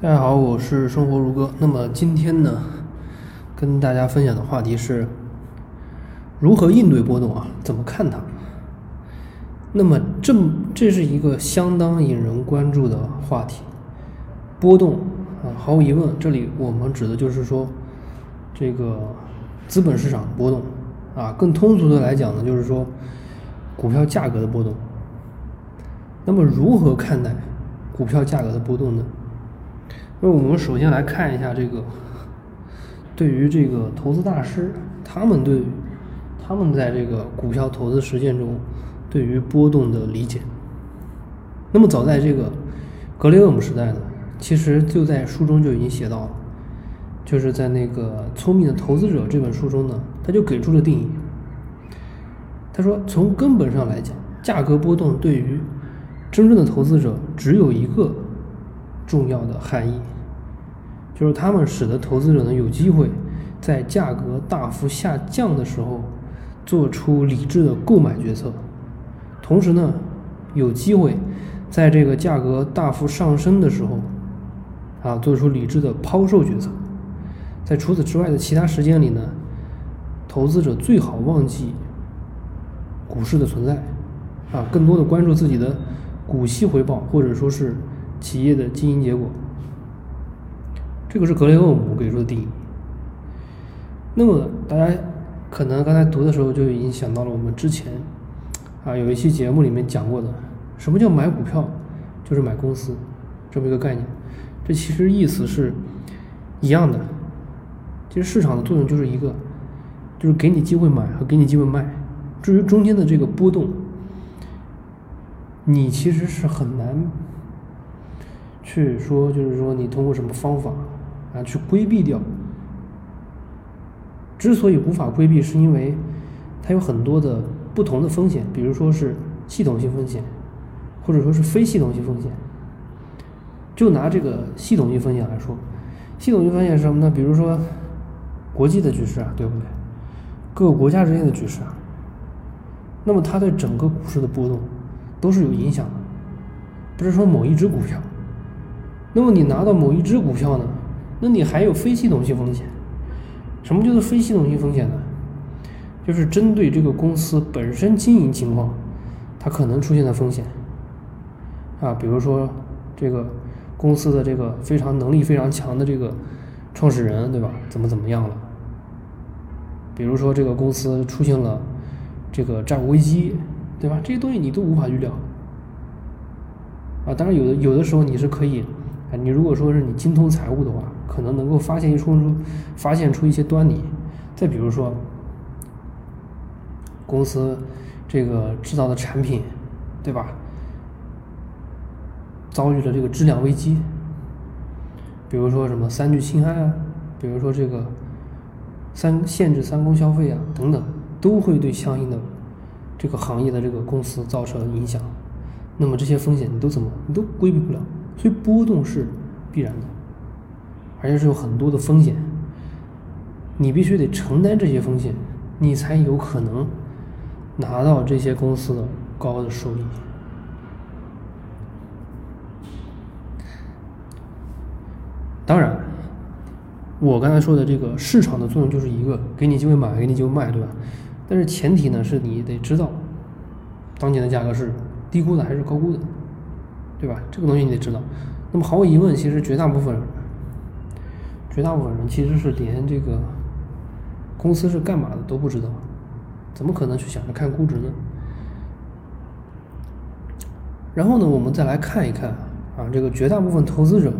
大家好，我是生活如歌。那么今天呢，跟大家分享的话题是如何应对波动啊？怎么看它？那么这这是一个相当引人关注的话题。波动啊，毫无疑问，这里我们指的就是说这个资本市场的波动啊。更通俗的来讲呢，就是说股票价格的波动。那么如何看待股票价格的波动呢？那我们首先来看一下这个，对于这个投资大师，他们对他们在这个股票投资实践中对于波动的理解。那么早在这个格雷厄姆时代呢，其实就在书中就已经写到了，就是在那个《聪明的投资者》这本书中呢，他就给出了定义。他说，从根本上来讲，价格波动对于真正的投资者只有一个。重要的含义，就是他们使得投资者呢有机会在价格大幅下降的时候做出理智的购买决策，同时呢有机会在这个价格大幅上升的时候啊做出理智的抛售决策。在除此之外的其他时间里呢，投资者最好忘记股市的存在啊，更多的关注自己的股息回报，或者说是。企业的经营结果，这个是格雷厄姆给出的定义。那么大家可能刚才读的时候就已经想到了我们之前啊有一期节目里面讲过的，什么叫买股票，就是买公司这么一个概念。这其实意思是一样的。其实市场的作用就是一个，就是给你机会买和给你机会卖。至于中间的这个波动，你其实是很难。去说，就是说，你通过什么方法啊去规避掉？之所以无法规避，是因为它有很多的不同的风险，比如说是系统性风险，或者说是非系统性风险。就拿这个系统性风险来说，系统性风险是什么呢？比如说国际的局势啊，对不对？各个国家之间的局势啊，那么它对整个股市的波动都是有影响的，不是说某一只股票。那么你拿到某一只股票呢？那你还有非系统性风险。什么叫做非系统性风险呢？就是针对这个公司本身经营情况，它可能出现的风险。啊，比如说这个公司的这个非常能力非常强的这个创始人，对吧？怎么怎么样了？比如说这个公司出现了这个债务危机，对吧？这些东西你都无法预料。啊，当然有的有的时候你是可以。啊，你如果说是你精通财务的话，可能能够发现一出发现出一些端倪。再比如说，公司这个制造的产品，对吧？遭遇了这个质量危机，比如说什么三聚氰胺啊，比如说这个三限制三公消费啊等等，都会对相应的这个行业的这个公司造成影响。那么这些风险你都怎么你都规避不了。所以波动是必然的，而且是有很多的风险，你必须得承担这些风险，你才有可能拿到这些公司的高的收益。当然，我刚才说的这个市场的作用就是一个给你机会买，给你机会卖，对吧？但是前提呢是你得知道当前的价格是低估的还是高估的。对吧？这个东西你得知道。那么毫无疑问，其实绝大部分，绝大部分人其实是连这个公司是干嘛的都不知道，怎么可能去想着看估值呢？然后呢，我们再来看一看啊，这个绝大部分投资者，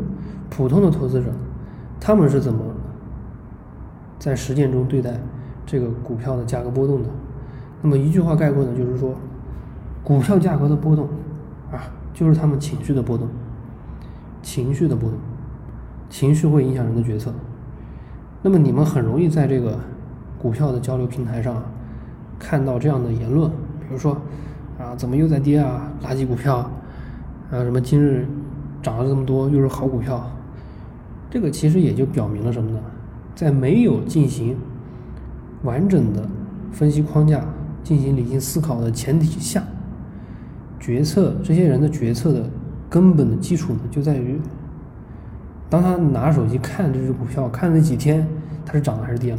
普通的投资者，他们是怎么在实践中对待这个股票的价格波动的？那么一句话概括呢，就是说，股票价格的波动啊。就是他们情绪的波动，情绪的波动，情绪会影响人的决策。那么你们很容易在这个股票的交流平台上看到这样的言论，比如说啊，怎么又在跌啊，垃圾股票啊，什么今日涨了这么多，又是好股票。这个其实也就表明了什么呢？在没有进行完整的分析框架、进行理性思考的前提下。决策这些人的决策的根本的基础呢，就在于当他拿手机看这只股票，看那几天它是涨了还是跌了。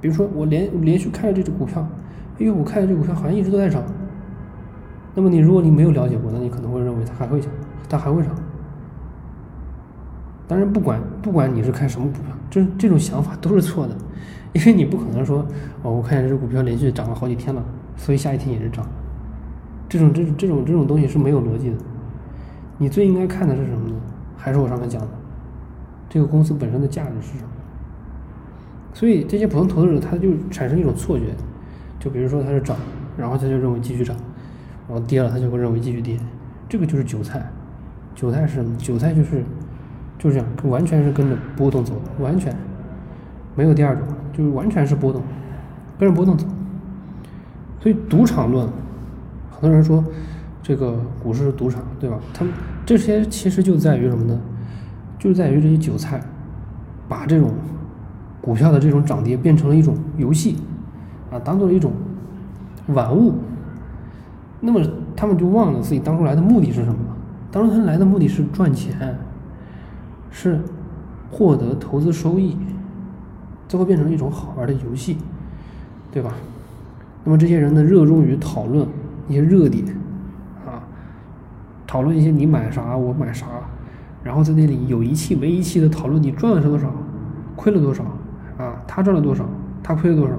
比如说我连连续看着这只股票，哎呦，我看着这股票好像一直都在涨。那么你如果你没有了解过，那你可能会认为它还会涨，它还会涨。当然，不管不管你是看什么股票，这这种想法都是错的，因为你不可能说哦，我看见这只股票连续涨了好几天了，所以下一天也是涨。这种这种这种这种东西是没有逻辑的。你最应该看的是什么呢？还是我上面讲的，这个公司本身的价值是什么？所以这些普通投资者他就产生一种错觉，就比如说它是涨，然后他就认为继续涨，然后跌了他就会认为继续跌，这个就是韭菜。韭菜是什么？韭菜就是就是这样，完全是跟着波动走的，完全没有第二种，就是完全是波动，跟着波动走。所以赌场论，很多人说这个股市是赌场，对吧？他们这些其实就在于什么呢？就在于这些韭菜把这种。股票的这种涨跌变成了一种游戏，啊，当做了一种玩物。那么他们就忘了自己当初来的目的是什么？当初他们来的目的是赚钱，是获得投资收益，最后变成了一种好玩的游戏，对吧？那么这些人呢，热衷于讨论一些热点，啊，讨论一些你买啥我买啥，然后在那里有一气没一气的讨论你赚了多少，亏了多少。啊，他赚了多少，他亏了多少，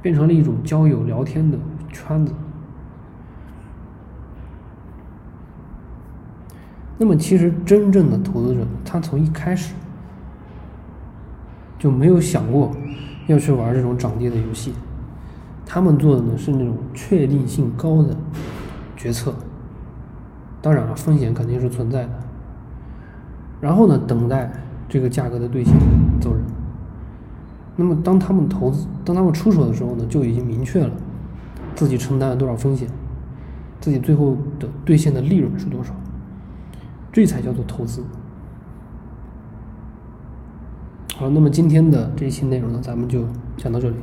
变成了一种交友聊天的圈子。那么，其实真正的投资者，他从一开始就没有想过要去玩这种涨跌的游戏，他们做的呢是那种确定性高的决策。当然了，风险肯定是存在的。然后呢，等待这个价格的兑现，走人。那么，当他们投资、当他们出手的时候呢，就已经明确了自己承担了多少风险，自己最后的兑现的利润是多少，这才叫做投资。好，那么今天的这一期内容呢，咱们就讲到这里。